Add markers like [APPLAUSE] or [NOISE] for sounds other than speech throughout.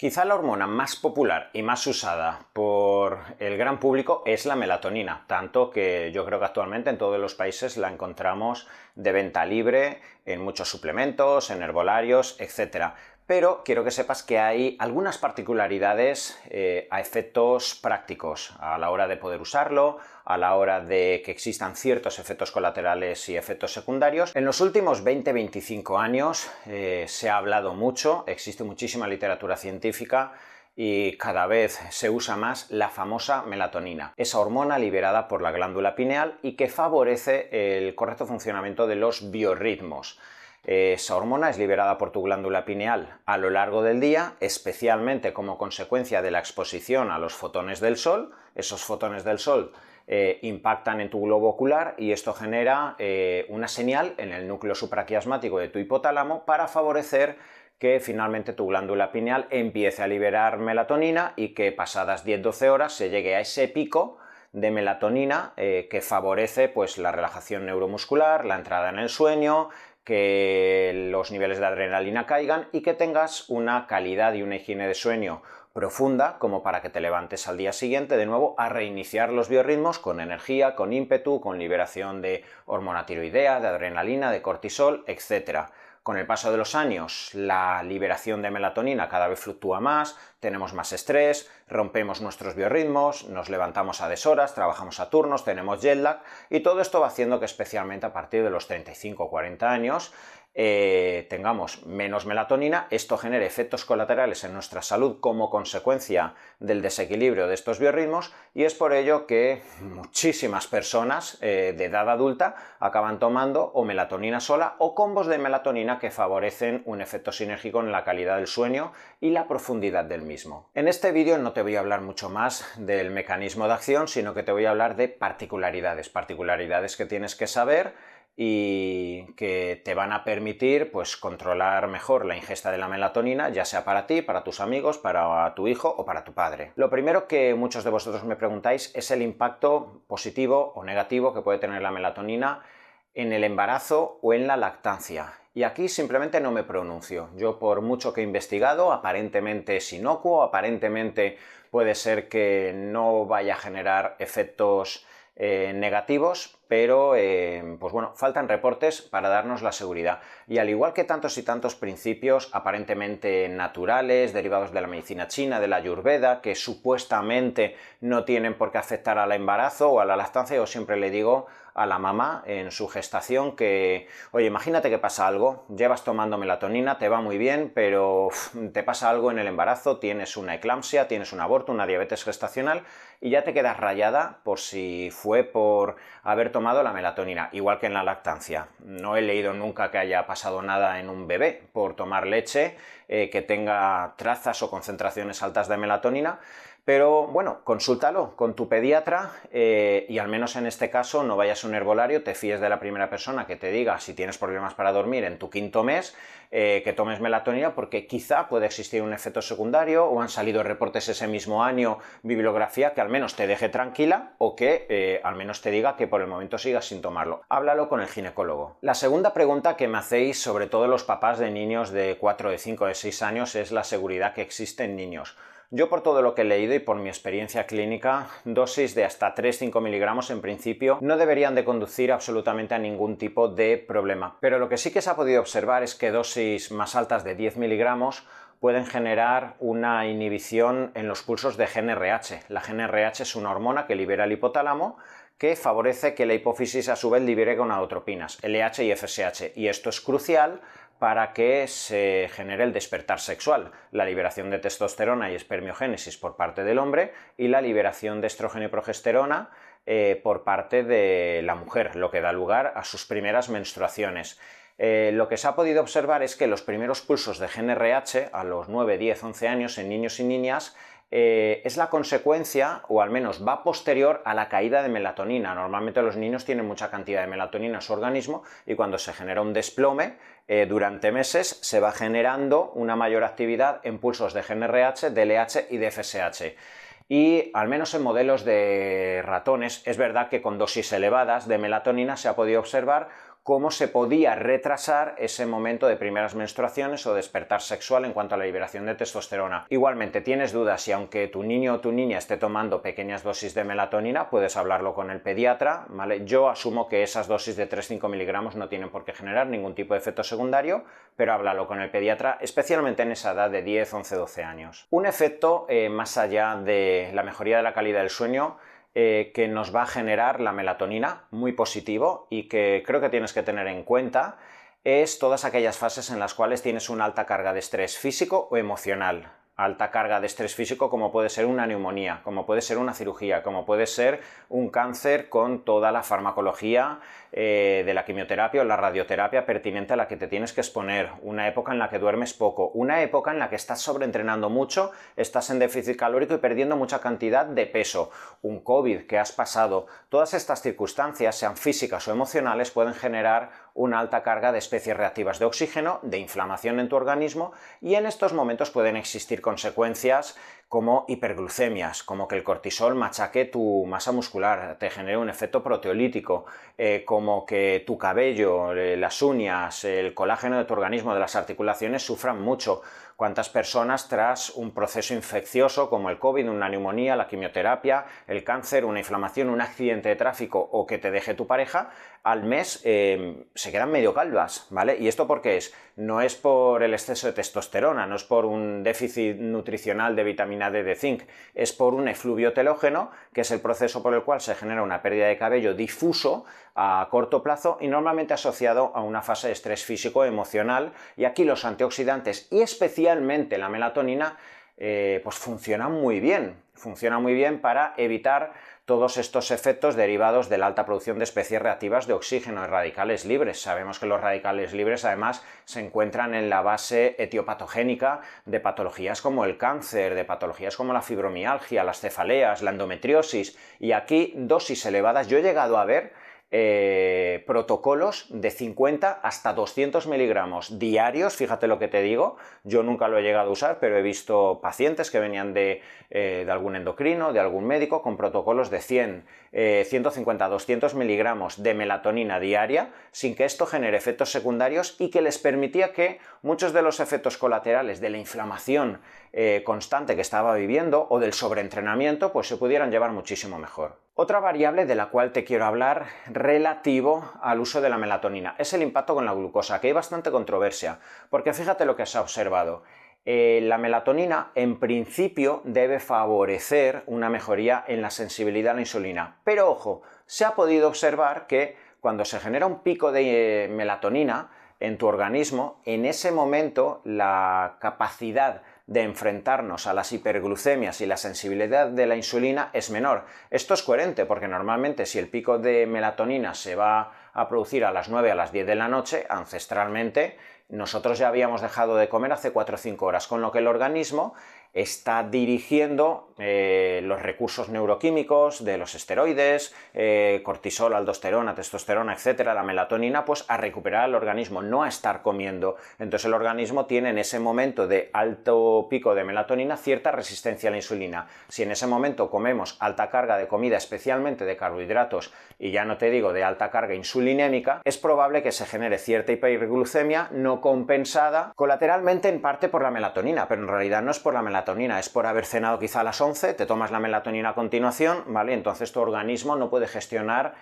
Quizá la hormona más popular y más usada por el gran público es la melatonina, tanto que yo creo que actualmente en todos los países la encontramos de venta libre en muchos suplementos, en herbolarios, etc. Pero quiero que sepas que hay algunas particularidades eh, a efectos prácticos a la hora de poder usarlo, a la hora de que existan ciertos efectos colaterales y efectos secundarios. En los últimos 20-25 años eh, se ha hablado mucho, existe muchísima literatura científica y cada vez se usa más la famosa melatonina, esa hormona liberada por la glándula pineal y que favorece el correcto funcionamiento de los biorritmos. Esa hormona es liberada por tu glándula pineal a lo largo del día, especialmente como consecuencia de la exposición a los fotones del sol. Esos fotones del sol eh, impactan en tu globo ocular y esto genera eh, una señal en el núcleo supraquiasmático de tu hipotálamo para favorecer que finalmente tu glándula pineal empiece a liberar melatonina y que pasadas 10-12 horas se llegue a ese pico de melatonina eh, que favorece pues, la relajación neuromuscular, la entrada en el sueño, que los niveles de adrenalina caigan y que tengas una calidad y una higiene de sueño profunda como para que te levantes al día siguiente de nuevo a reiniciar los biorritmos con energía, con ímpetu, con liberación de hormona tiroidea, de adrenalina, de cortisol, etc. Con el paso de los años, la liberación de melatonina cada vez fluctúa más, tenemos más estrés, rompemos nuestros biorritmos, nos levantamos a deshoras, trabajamos a turnos, tenemos jet lag y todo esto va haciendo que especialmente a partir de los 35 o 40 años eh, tengamos menos melatonina, esto genere efectos colaterales en nuestra salud como consecuencia del desequilibrio de estos biorritmos y es por ello que muchísimas personas eh, de edad adulta acaban tomando o melatonina sola o combos de melatonina que favorecen un efecto sinérgico en la calidad del sueño y la profundidad del mismo. En este vídeo no te voy a hablar mucho más del mecanismo de acción, sino que te voy a hablar de particularidades, particularidades que tienes que saber y que te van a permitir pues controlar mejor la ingesta de la melatonina, ya sea para ti, para tus amigos, para tu hijo o para tu padre. Lo primero que muchos de vosotros me preguntáis es el impacto positivo o negativo que puede tener la melatonina en el embarazo o en la lactancia. Y aquí simplemente no me pronuncio. Yo por mucho que he investigado, aparentemente es inocuo, aparentemente puede ser que no vaya a generar efectos eh, negativos, pero eh, pues bueno, faltan reportes para darnos la seguridad. Y al igual que tantos y tantos principios aparentemente naturales, derivados de la medicina china, de la ayurveda, que supuestamente no tienen por qué afectar al embarazo o a la lactancia, yo siempre le digo a la mamá en su gestación que, oye, imagínate que pasa algo, llevas tomando melatonina, te va muy bien, pero te pasa algo en el embarazo, tienes una eclampsia, tienes un aborto, una diabetes gestacional y ya te quedas rayada por si fue por haber tomado la melatonina, igual que en la lactancia. No he leído nunca que haya pasado nada en un bebé por tomar leche eh, que tenga trazas o concentraciones altas de melatonina, pero bueno, consúltalo con tu pediatra eh, y al menos en este caso no vayas a un herbolario, te fíes de la primera persona que te diga si tienes problemas para dormir en tu quinto mes, eh, que tomes melatonina porque quizá puede existir un efecto secundario o han salido reportes ese mismo año, bibliografía que al menos te deje tranquila o que eh, al menos te diga que por el momento sigas sin tomarlo. Háblalo con el ginecólogo. La segunda pregunta que me hacéis sobre todo los papás de niños de 4, de 5, de 6 años es la seguridad que existe en niños. Yo por todo lo que he leído y por mi experiencia clínica, dosis de hasta 3-5 miligramos en principio no deberían de conducir absolutamente a ningún tipo de problema. Pero lo que sí que se ha podido observar es que dosis más altas de 10 miligramos pueden generar una inhibición en los pulsos de GNRH. La GNRH es una hormona que libera el hipotálamo que favorece que la hipófisis a su vez libere gonadotropinas, LH y FSH. Y esto es crucial para que se genere el despertar sexual, la liberación de testosterona y espermiogénesis por parte del hombre y la liberación de estrógeno y progesterona eh, por parte de la mujer, lo que da lugar a sus primeras menstruaciones. Eh, lo que se ha podido observar es que los primeros pulsos de GNRH a los 9, 10, 11 años en niños y niñas eh, es la consecuencia, o al menos va posterior a la caída de melatonina. Normalmente los niños tienen mucha cantidad de melatonina en su organismo y cuando se genera un desplome, eh, durante meses se va generando una mayor actividad en pulsos de GNRH, de LH y de FSH y al menos en modelos de ratones es verdad que con dosis elevadas de melatonina se ha podido observar cómo se podía retrasar ese momento de primeras menstruaciones o despertar sexual en cuanto a la liberación de testosterona. Igualmente, tienes dudas si aunque tu niño o tu niña esté tomando pequeñas dosis de melatonina, puedes hablarlo con el pediatra, ¿vale? Yo asumo que esas dosis de 3-5 miligramos no tienen por qué generar ningún tipo de efecto secundario, pero háblalo con el pediatra, especialmente en esa edad de 10, 11, 12 años. Un efecto eh, más allá de la mejoría de la calidad del sueño eh, que nos va a generar la melatonina, muy positivo y que creo que tienes que tener en cuenta, es todas aquellas fases en las cuales tienes una alta carga de estrés físico o emocional alta carga de estrés físico como puede ser una neumonía, como puede ser una cirugía, como puede ser un cáncer con toda la farmacología eh, de la quimioterapia o la radioterapia pertinente a la que te tienes que exponer, una época en la que duermes poco, una época en la que estás sobreentrenando mucho, estás en déficit calórico y perdiendo mucha cantidad de peso, un COVID que has pasado, todas estas circunstancias, sean físicas o emocionales, pueden generar una alta carga de especies reactivas de oxígeno, de inflamación en tu organismo y en estos momentos pueden existir consecuencias como hiperglucemias, como que el cortisol machaque tu masa muscular, te genere un efecto proteolítico, eh, como que tu cabello, eh, las uñas, el colágeno de tu organismo, de las articulaciones sufran mucho. ¿Cuántas personas tras un proceso infeccioso como el COVID, una neumonía, la quimioterapia, el cáncer, una inflamación, un accidente de tráfico o que te deje tu pareja, al mes eh, se quedan medio calvas, ¿vale? ¿Y esto por qué es? No es por el exceso de testosterona, no es por un déficit nutricional de vitamina De zinc, es por un efluvio telógeno, que es el proceso por el cual se genera una pérdida de cabello difuso a corto plazo y normalmente asociado a una fase de estrés físico emocional. Y aquí los antioxidantes y especialmente la melatonina eh, pues funcionan muy bien, funcionan muy bien para evitar todos estos efectos derivados de la alta producción de especies reactivas de oxígeno y radicales libres. Sabemos que los radicales libres además se encuentran en la base etiopatogénica de patologías como el cáncer, de patologías como la fibromialgia, las cefaleas, la endometriosis y aquí dosis elevadas. Yo he llegado a ver eh, protocolos de 50 hasta 200 miligramos diarios, fíjate lo que te digo, yo nunca lo he llegado a usar, pero he visto pacientes que venían de, eh, algún endocrino, de algún médico, con protocolos de 100, 150, 200 miligramos de melatonina diaria, sin que esto genere efectos secundarios y que les permitía que muchos de los efectos colaterales de la inflamación eh, constante que estaba viviendo o del sobreentrenamiento, pues se pudieran llevar muchísimo mejor. Otra variable de la cual te quiero hablar relativo al uso de la melatonina es el impacto con la glucosa, que hay bastante controversia, porque fíjate lo que se ha observado. Eh, la melatonina en principio debe favorecer una mejoría en la sensibilidad a la insulina, pero ojo, se ha podido observar que cuando se genera un pico de eh, melatonina en tu organismo, en ese momento la capacidad de enfrentarnos a las hiperglucemias y la sensibilidad de la insulina es menor. Esto es coherente porque normalmente si el pico de melatonina se va a producir a las 9 a las 10 de la noche, ancestralmente nosotros ya habíamos dejado de comer hace 4 o 5 horas, con lo que el organismo está dirigiendo eh, los recursos neuroquímicos de los esteroides, eh, cortisol, aldosterona, testosterona, etcétera, la melatonina, pues a recuperar el organismo, no a estar comiendo. Entonces el organismo tiene en ese momento de alto pico de melatonina cierta resistencia a la insulina. Si en ese momento comemos alta carga de comida, especialmente de carbohidratos, y ya no te digo de alta carga insulinémica, es probable que se genere cierta hiperglucemia no compensada colateralmente en parte por la melatonina, pero en realidad no es por la melatonina es por haber cenado quizá a las 11, te tomas la melatonina a continuación, ¿vale? Entonces tu organismo no puede gestionar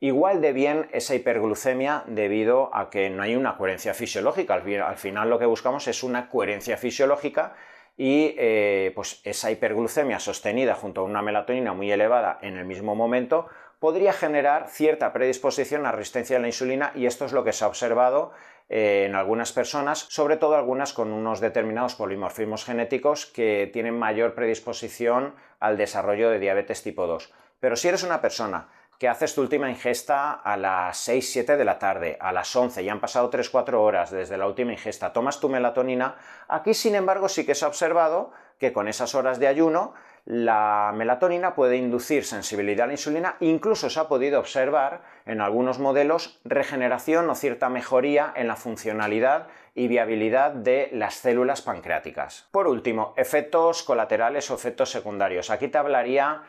igual de bien esa hiperglucemia debido a que no hay una coherencia fisiológica. Al, final lo que buscamos es una coherencia fisiológica y eh, pues esa hiperglucemia sostenida junto a una melatonina muy elevada en el mismo momento podría generar cierta predisposición a resistencia a la insulina y esto es lo que se ha observado eh, en algunas personas, sobre todo algunas con unos determinados polimorfismos genéticos que tienen mayor predisposición al desarrollo de diabetes tipo 2. Pero si eres una persona que haces tu última ingesta a las 6-7 de la tarde, a las 11, ya han pasado 3-4 horas desde la última ingesta, tomas tu melatonina, aquí sin embargo sí que se ha observado que con esas horas de ayuno la melatonina puede inducir sensibilidad a la insulina, incluso se ha podido observar en algunos modelos regeneración o cierta mejoría en la funcionalidad y viabilidad de las células pancreáticas. Por último, efectos colaterales o efectos secundarios. Aquí te hablaría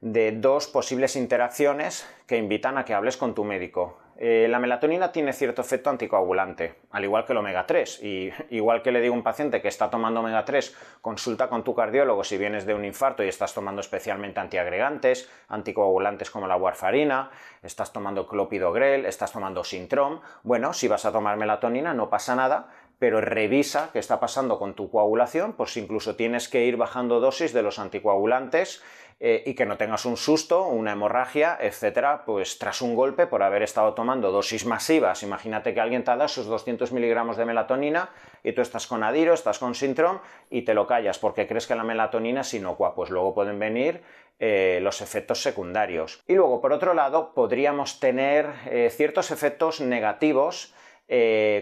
de dos posibles interacciones que invitan a que hables con tu médico. Eh, la melatonina tiene cierto efecto anticoagulante, al igual que el omega 3. Y [LAUGHS] igual que le digo a un paciente que está tomando omega 3, consulta con tu cardiólogo si vienes de un infarto y estás tomando especialmente antiagregantes, anticoagulantes como la warfarina, estás tomando clopidogrel, estás tomando sintrom. Bueno, si vas a tomar melatonina no pasa nada, pero revisa qué está pasando con tu coagulación, por si incluso tienes que ir bajando dosis de los anticoagulantes eh, y que no tengas un susto, una hemorragia, etcétera, pues tras un golpe por haber estado tomando dosis masivas. Imagínate que alguien te ha sus 200 miligramos de melatonina y tú estás con Adiro, estás con Sintrom y te lo callas porque crees que la melatonina es inocua. Pues luego pueden venir eh, los efectos secundarios. Y luego, por otro lado, podríamos tener eh, ciertos efectos negativos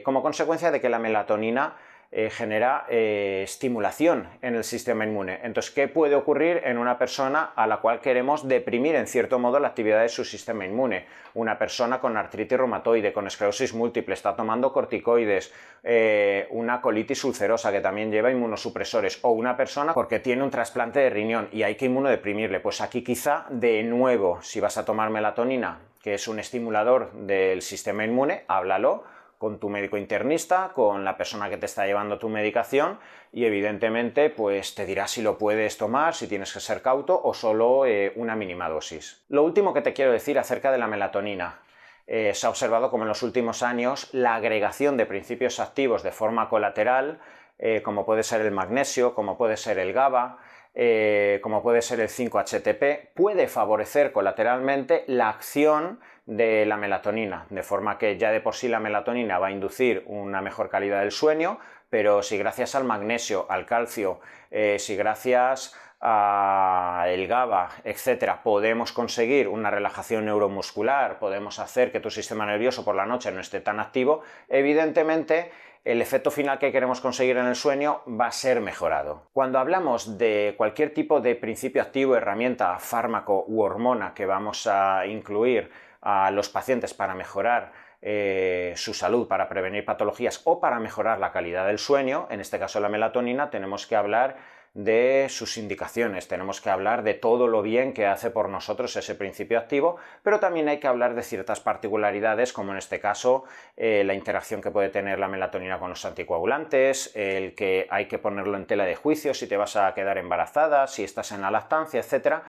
como consecuencia de que la melatonina eh, genera eh, estimulación en el sistema inmune. Entonces, ¿qué puede ocurrir en una persona a la cual queremos deprimir en cierto modo la actividad de su sistema inmune? Una persona con artritis reumatoide, con esclerosis múltiple, está tomando corticoides, eh, una colitis ulcerosa que también lleva inmunosupresores, o una persona porque tiene un trasplante de riñón y hay que inmunodeprimirle. Pues aquí quizá de nuevo, si vas a tomar melatonina, que es un estimulador del sistema inmune, háblalo con tu médico internista, con la persona que te está llevando tu medicación y evidentemente pues te dirá si lo puedes tomar, si tienes que ser cauto o solo eh, una mínima dosis. Lo último que te quiero decir acerca de la melatonina. Eh, se ha observado como en los últimos años la agregación de principios activos de forma colateral, eh, como puede ser el magnesio, como puede ser el GABA, como puede ser el 5-HTP, puede favorecer colateralmente la acción de la melatonina, de forma que ya de por sí la melatonina va a inducir una mejor calidad del sueño, pero si gracias al magnesio, al calcio, eh, si gracias al GABA, etcétera, podemos conseguir una relajación neuromuscular, podemos hacer que tu sistema nervioso por la noche no esté tan activo, evidentemente el efecto final que queremos conseguir en el sueño va a ser mejorado. Cuando hablamos de cualquier tipo de principio activo, herramienta, fármaco u hormona que vamos a incluir a los pacientes para mejorar eh, su salud, para prevenir patologías o para mejorar la calidad del sueño, en este caso la melatonina, tenemos que hablar de sus indicaciones, tenemos que hablar de todo lo bien que hace por nosotros ese principio activo, pero también hay que hablar de ciertas particularidades, como en este caso eh, la interacción que puede tener la melatonina con los anticoagulantes, el que hay que ponerlo en tela de juicio si te vas a quedar embarazada, si estás en la lactancia, etc.